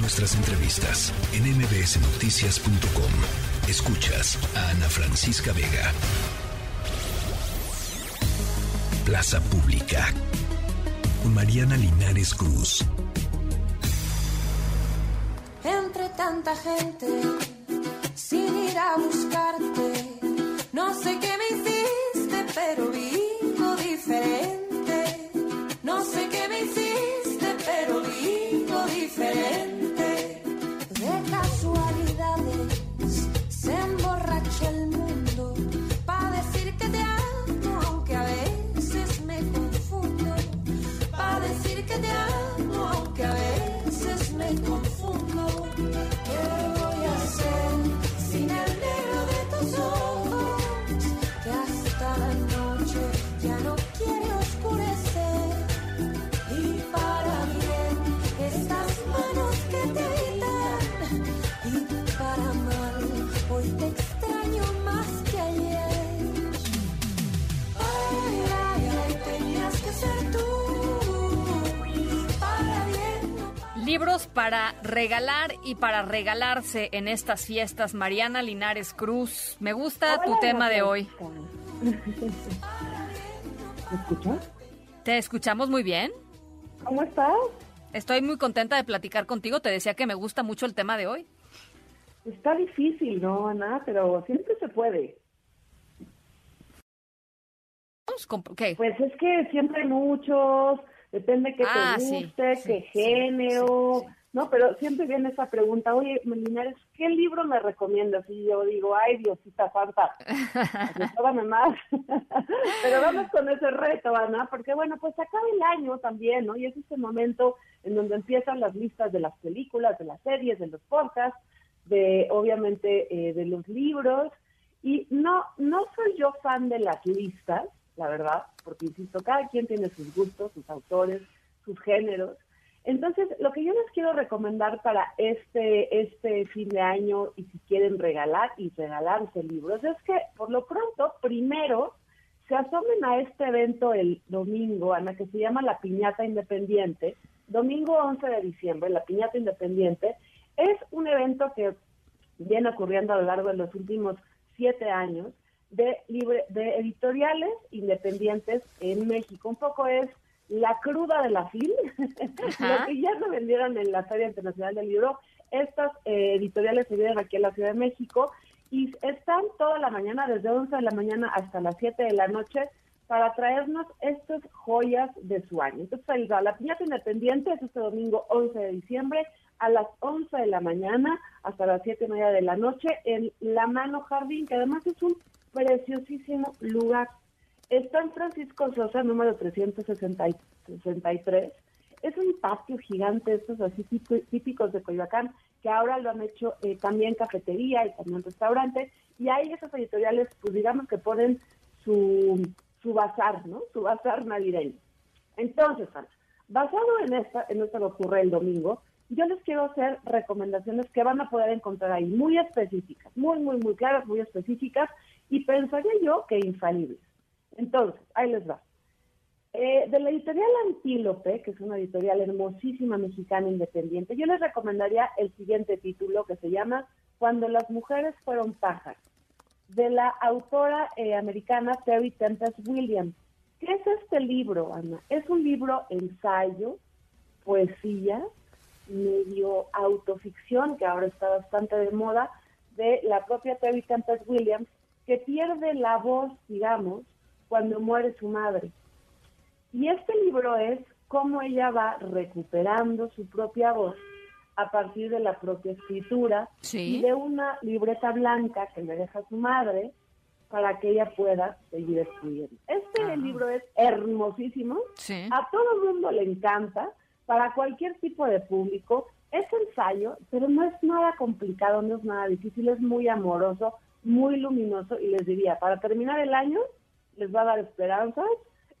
Nuestras entrevistas en mbsnoticias.com. Escuchas a Ana Francisca Vega. Plaza Pública. Mariana Linares Cruz. Entre tanta gente, sin ir a buscarte, no sé qué me hiciste, pero vivo diferente. No sé qué me hiciste, pero vivo Libros para regalar y para regalarse en estas fiestas. Mariana Linares Cruz, me gusta tu tema de hoy. ¿Me escuchas? ¿Te escuchamos muy bien? ¿Cómo estás? Estoy muy contenta de platicar contigo. Te decía que me gusta mucho el tema de hoy. Está difícil, ¿no, Ana? Pero siempre se puede. ¿Qué? Pues es que siempre hay muchos, depende que Ah, te guste, sí, qué sí, género, sí. ¿no? Pero siempre viene esa pregunta, oye, Linares, ¿qué libro me recomiendas? Y yo digo, ay, Diosita Santa, asesórame más. Pero vamos con ese reto, Ana, porque bueno, pues acaba el año también, ¿no? Y es ese momento en donde empiezan las listas de las películas, de las series, de los podcasts, de obviamente eh, de los libros. Y no, no soy yo fan de las listas, la verdad, porque insisto, cada quien tiene sus gustos, sus autores, sus géneros. Entonces, lo que yo les quiero recomendar para este, este fin de año y si quieren regalar y regalarse libros es que por lo pronto, primero, se asomen a este evento el domingo, Ana, que se llama La Piñata Independiente, domingo 11 de diciembre, La Piñata Independiente, es un evento que viene ocurriendo a lo largo de los últimos siete años de, libre, de editoriales independientes en México. Un poco es la cruda de la FIL, lo que ya no vendieron en la Feria Internacional del Libro. Estas eh, editoriales se vienen aquí a la Ciudad de México y están toda la mañana, desde 11 de la mañana hasta las 7 de la noche, para traernos estas joyas de su año. Entonces, ahí va, la piñata independiente es este domingo 11 de diciembre a las 11 de la mañana hasta las 7 y media de la noche en La Mano Jardín, que además es un preciosísimo lugar. Está en Francisco Sosa, número 363. Es un patio gigante, estos así típ- típicos de Coyoacán, que ahora lo han hecho eh, también cafetería y también restaurante. Y hay esas editoriales, pues digamos que ponen su, su bazar, ¿no? Su bazar navideño. Entonces, basado en esta, en esto que ocurre el domingo, yo les quiero hacer recomendaciones que van a poder encontrar ahí, muy específicas, muy, muy, muy claras, muy específicas, y pensaría yo que infalibles. Entonces, ahí les va. Eh, de la editorial Antílope, que es una editorial hermosísima mexicana independiente, yo les recomendaría el siguiente título que se llama Cuando las mujeres fueron pájaros, de la autora eh, americana Terry Tempest Williams. ¿Qué es este libro, Ana? Es un libro ensayo, poesía, medio autoficción, que ahora está bastante de moda, de la propia Terry Tempest Williams, que pierde la voz, digamos, cuando muere su madre. Y este libro es cómo ella va recuperando su propia voz a partir de la propia escritura Sí. y de una libreta blanca que le deja su madre para que ella pueda seguir escribiendo. Este Ajá. libro es hermosísimo, Sí. a todo el mundo le encanta, para cualquier tipo de público. Es ensayo, pero no es nada complicado, no es nada difícil, es muy amoroso, muy luminoso y les diría, para terminar el año, les va a dar esperanzas,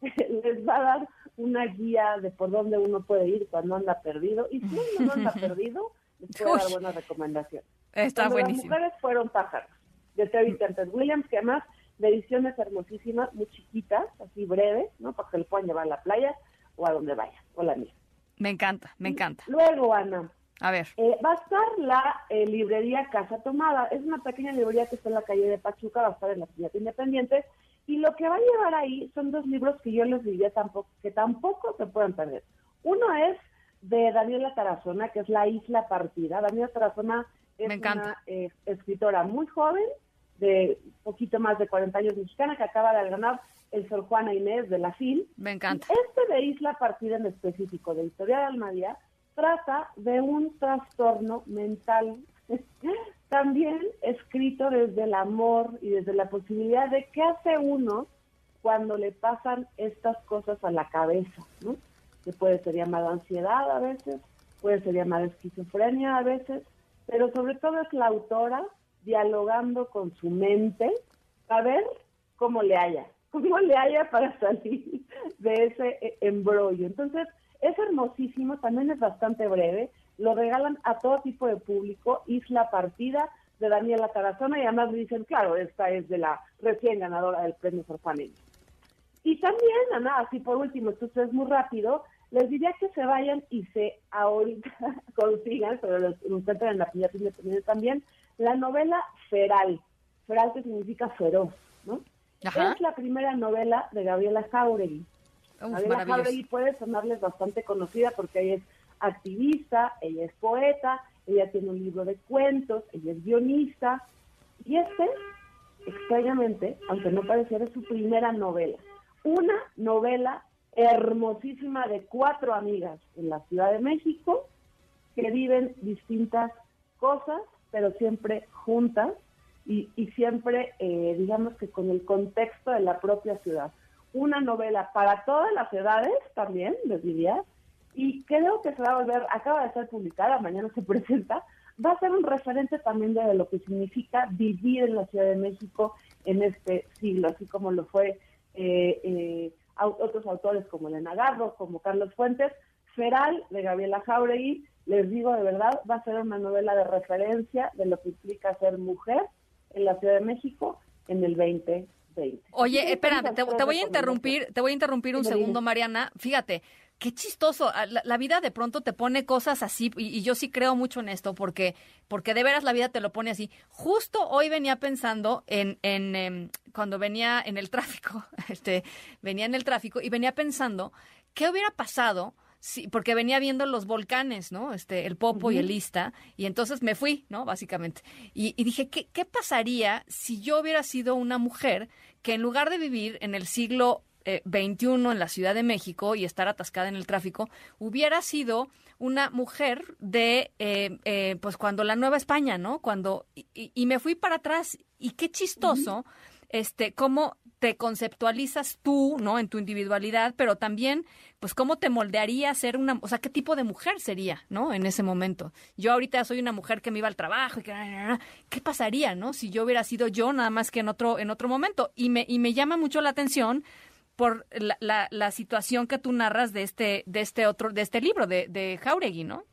les va a dar una guía de por dónde uno puede ir cuando anda perdido y si uno no anda perdido, les puede dar Uy. buenas recomendaciones. Está Cuando buenísimo. Las mujeres fueron pájaros, de Terry Tempest Williams, que además de ediciones hermosísimas, muy chiquitas, así breves, ¿no? Para que le puedan llevar a la playa o a donde vaya, o la mía. Me encanta, me encanta. Luego, Ana, A ver. Eh, va a estar la eh, librería Casa Tomada. Es una pequeña librería que está en la calle de Pachuca, va a estar en la ciudad independiente. Y lo que va a llevar ahí son dos libros que yo les diría tampoco, que tampoco se pueden perder. Uno es de Daniela Tarazona, que es La Isla Partida. Daniela Tarazona es una eh, escritora muy joven, de poquito más de 40 años mexicana, que acaba de ganar el Sor Juana Inés de la FIL. Me encanta. este de Isla Partida en específico, de Historia de Almadía, trata de un trastorno mental, también escrito desde el amor y desde la posibilidad de qué hace uno cuando le pasan estas cosas a la cabeza. Que puede ser llamada ansiedad a veces, puede ser llamada esquizofrenia a veces, pero sobre todo es la autora dialogando con su mente a ver cómo le haya, cómo le haya para salir de ese eh, embrollo. Entonces, es hermosísimo, también es bastante breve, lo regalan a todo tipo de público, Isla Partida de Daniela Tarazona y además me dicen, claro, esta es de la recién ganadora del premio Forfanelli. Y también, Ana, así por último, esto es muy rápido, les diría que se vayan y se ahorita consigan, pero lo encuentran en la Piñata Independiente también, la novela Feral. Feral que significa feroz, ¿no? Es la primera novela de Gabriela Jauregui. Gabriela Jauregui puede sonarles bastante conocida porque ella es activista, ella es poeta, ella tiene un libro de cuentos, ella es guionista. Y este, extrañamente, aunque no pareciera, es su primera novela. Una novela hermosísima de cuatro amigas en la Ciudad de México que viven distintas cosas, pero siempre juntas y, siempre, eh, digamos que con el contexto de la propia ciudad. Una novela para todas las edades también, les diría, y creo que se va a volver, acaba de ser publicada, mañana se presenta, va a ser un referente también de lo que significa vivir en la Ciudad de México en este siglo, así como lo fue eh, eh, otros autores como Elena Garro, como Carlos Fuentes, Feral de Gabriela Jauregui, les digo de verdad, va a ser una novela de referencia de lo que implica ser mujer en la Ciudad de México en el 2020. Oye, espérame, te, voy a interrumpir, te voy a interrumpir un segundo, Mariana. Fíjate, qué chistoso. Ah, la, vida de pronto te pone cosas así y, yo sí creo mucho en esto porque, porque de veras la vida te lo pone así. Justo hoy venía pensando en, en em, cuando venía en el tráfico, este, venía en el tráfico y venía pensando qué hubiera pasado Sí, porque venía viendo los volcanes, ¿no? Este, el Popo y el Ista, y entonces me fui, ¿no? Básicamente. Y, dije, ¿qué, ¿qué, pasaría si yo hubiera sido una mujer que en lugar de vivir en el siglo XXI eh, en la Ciudad de México y estar atascada en el tráfico, hubiera sido una mujer de, eh, eh, pues cuando la Nueva España, ¿no? Cuando, y, me fui para atrás, y qué chistoso, este, cómo te conceptualizas tú, ¿no? En tu individualidad, pero también, pues, cómo te moldearía ser una, o sea, qué tipo de mujer sería, ¿no? En ese momento. Yo ahorita soy una mujer que me iba al trabajo y que, ¿qué pasaría, no? Si yo hubiera sido yo nada más que en otro, en otro momento. Y me, y me llama mucho la atención por la, la, situación que tú narras de este, de este otro, de este libro, de, de Jauregui, ¿no?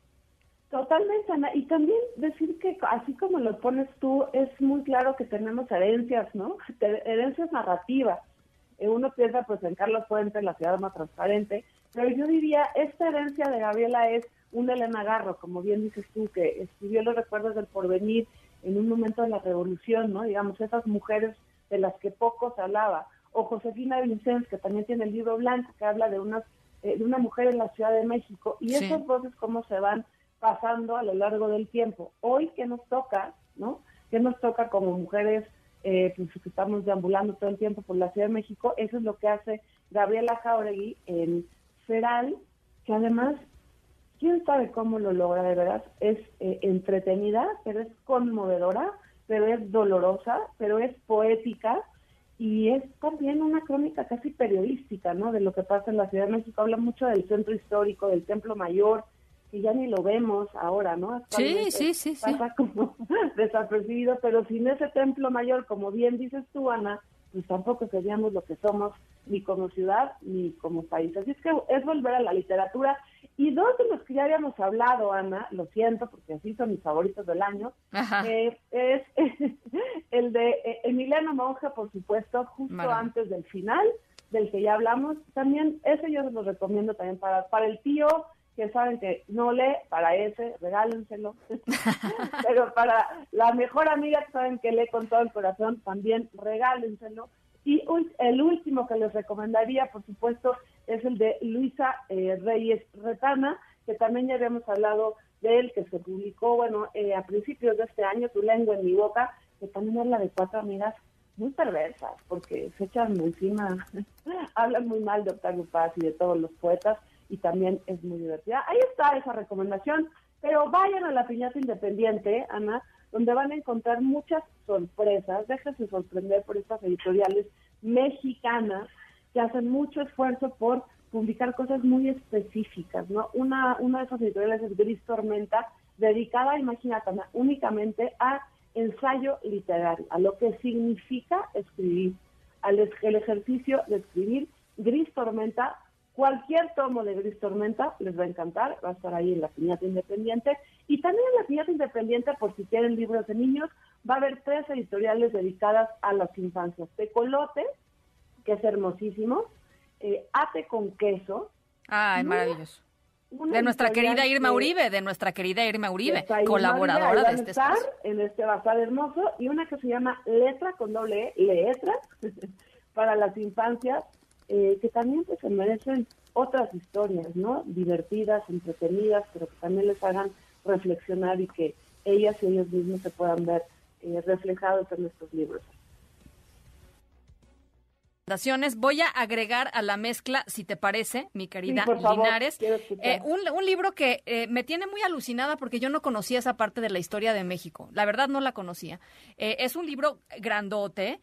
Totalmente, Ana. Y también decir que, así como lo pones tú, es muy claro que tenemos herencias, ¿no? Herencias narrativas. Eh, uno piensa, pues, en Carlos Fuentes, la ciudad más transparente, pero yo diría, esta herencia de Gabriela es un Elena Garro, como bien dices tú, que escribió los recuerdos del porvenir en un momento de la revolución, ¿no? Digamos, esas mujeres de las que poco se hablaba. O Josefina Vicens, que también tiene el libro blanco, que habla de, unas, eh, de una mujer en la Ciudad de México. Y esas voces, cómo se van pasando a lo largo del tiempo. Hoy, ¿qué nos toca? ¿No? ¿Qué nos toca como mujeres eh, pues, que estamos deambulando todo el tiempo por la Ciudad de México? Eso es lo que hace Gabriela Jauregui en Feral, que además, quién sabe cómo lo logra de verdad, es eh, entretenida, pero es conmovedora, pero es dolorosa, pero es poética y es también una crónica casi periodística, ¿no? De lo que pasa en la Ciudad de México. Habla mucho del centro histórico, del Templo Mayor, que ya ni lo vemos ahora, ¿no? Sí, sí, sí, pasa como desapercibido, pero sin ese templo mayor, como bien dices tú, Ana, pues tampoco seríamos lo que somos ni como ciudad ni como país. Así es que es volver a la literatura. Y dos de los que ya habíamos hablado, Ana, lo siento, porque así son mis favoritos del año, eh, es el de eh, Emiliano Monge, por supuesto, justo antes del final, del que ya hablamos. También, ese yo se lo recomiendo también para, para el tío que saben que no lee, para ese, regálenselo. Pero para la mejor amiga que saben que lee con todo el corazón, también regálenselo. Y el último que les recomendaría, por supuesto, es el de Luisa eh, Reyes Retana, que también ya habíamos hablado de él, que se publicó, bueno, eh, a principios de este año, Tu lengua en mi boca, que también habla de cuatro amigas muy perversas, porque se echan encima, hablan muy mal de Octavio Paz y de todos los poetas, y también es muy divertida. Ahí está esa recomendación, pero vayan a la Piñata Independiente, Ana, donde van a encontrar muchas sorpresas. Déjense sorprender por estas editoriales mexicanas que hacen mucho esfuerzo por publicar cosas muy específicas, ¿no? Una, una de esas editoriales es Gris Tormenta, dedicada, imagínate, únicamente a ensayo literario, a lo que significa escribir, al el ejercicio de escribir. Gris Tormenta, cualquier tomo de Gris Tormenta les va a encantar, va a estar ahí en la piñata independiente. Y también en la piñata independiente, por si quieren libros de niños, va a haber tres editoriales dedicadas a las infancias. Tecolote, que es hermosísimo, eh, Ate con queso. Ah, es maravilloso. De nuestra querida Irma Uribe, de nuestra querida Irma Uribe, colaboradora de este espacio. En este bazar hermoso, y una que se llama Letra con doble E, Letra, para las infancias, eh, que también pues, se merecen otras historias, ¿no? Divertidas, entretenidas, pero que también les hagan reflexionar y que ellas y ellos mismos se puedan ver eh, reflejados en estos libros. Voy a agregar a la mezcla, si te parece, mi querida Linares, eh, un, libro que eh, me tiene muy alucinada porque yo no conocía esa parte de la historia de México. La verdad no la conocía. Eh, es un libro grandote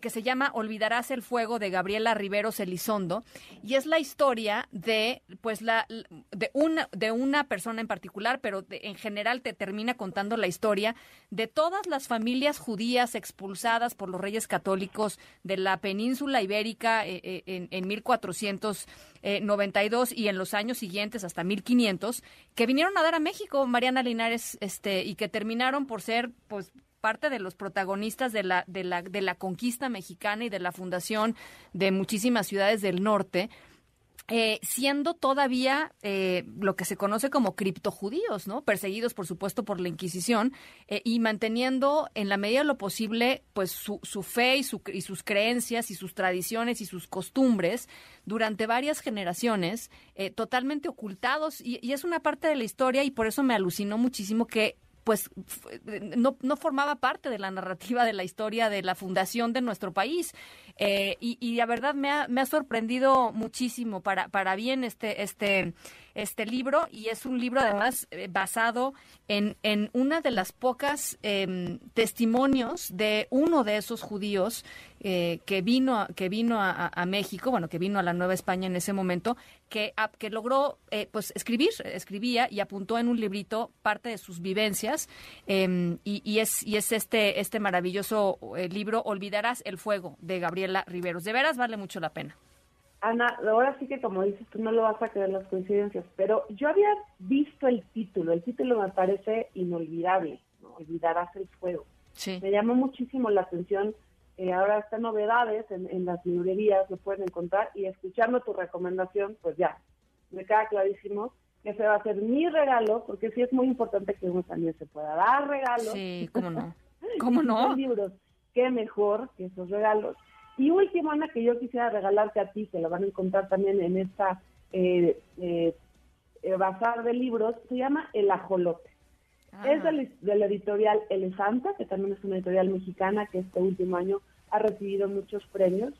que se llama Olvidarás el fuego de Gabriela Riveros Elizondo y es la historia de pues la de una de una persona en particular, pero en general te termina contando la historia de todas las familias judías expulsadas por los reyes católicos de la península ibérica eh, eh, en, en 1492 y en los años siguientes hasta 1500 que vinieron a dar a México Mariana Linares este y que terminaron por ser pues parte de los protagonistas de la, de la, de la conquista mexicana y de la fundación de muchísimas ciudades del norte. Eh, siendo todavía eh, lo que se conoce como criptojudíos, ¿no? Perseguidos, por supuesto, por la Inquisición eh, y manteniendo en la medida de lo posible, pues, su, su fe y, su, y, sus creencias y sus tradiciones y sus costumbres durante varias generaciones, totalmente ocultados. Y, y, es una parte de la historia y por eso me alucinó muchísimo que pues no, no, formaba parte de la narrativa de la historia de la fundación de nuestro país. Eh, y, y, la verdad me ha, me ha sorprendido muchísimo para, para bien este, este, este libro y es un libro además eh, basado en, en una de las pocas em, testimonios de uno de esos judíos eh, que vino, que vino a, México, bueno, que vino a la Nueva España en ese momento, que, que logró eh, pues escribir, escribía y apuntó en un librito parte de sus vivencias em, y, y, es, y es este, este maravilloso libro, Olvidarás el fuego, de Gabriela Riveros. De veras vale mucho la pena. Ana, ahora sí que como dices, tú no lo vas a creer las coincidencias, pero yo había visto el título, el título me parece inolvidable, ¿no? Olvidarás el fuego. Sí. Me llamó muchísimo la atención, eh, ahora están novedades en, en, las librerías, lo pueden encontrar, y escuchando tu recomendación, pues ya, me queda clarísimo que ese va a ser mi regalo, porque sí es muy importante que uno también se pueda dar regalos. Sí, cómo no. ¿Cómo no? libros, qué mejor que esos regalos. Y último, Ana, que yo quisiera regalarte a ti, que lo van a encontrar también en esta eh, eh, eh bazar de libros, se llama El Ajolote. Ah. Es de la editorial Elefanta, que también es una editorial mexicana que este último año ha recibido muchos premios.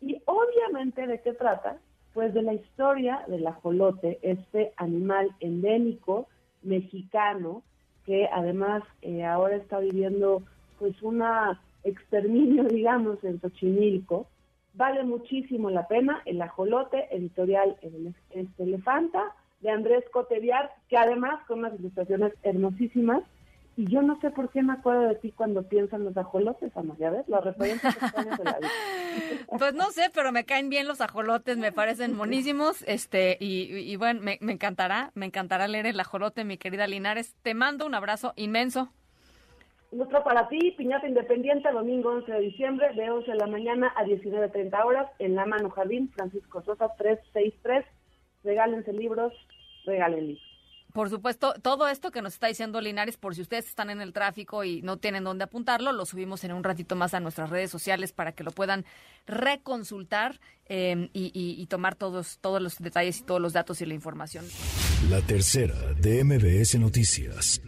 Y obviamente, ¿de qué trata? Pues de la historia del ajolote, este animal endémico mexicano que además eh, ahora está viviendo pues una exterminio, digamos, en Xochimilco. Vale muchísimo la pena el ajolote, editorial este Elefanta, de Andrés Coteviar, que además con unas ilustraciones hermosísimas. Y yo no sé por qué me acuerdo de ti cuando piensan los ajolotes, Ana, ¿ya ves? Los referentes de la vida. Pues no sé, pero me caen bien los ajolotes, me parecen monísimos. Este, y, bueno, me, me encantará, me encantará leer el ajolote, mi querida Linares. Te mando un abrazo inmenso. Nuestro para ti, Piñata Independiente, domingo 11 de diciembre, de 11 de la mañana a 19.30 horas, en La Mano Jardín, Francisco Sosa 363. Regálense libros, regalen Por supuesto, todo esto que nos está diciendo Linares, por si ustedes están en el tráfico y no tienen dónde apuntarlo, lo subimos en un ratito más a nuestras redes sociales para que lo puedan reconsultar em, y, y tomar todos, todos los detalles y todos los datos y la información. La tercera de MBS Noticias.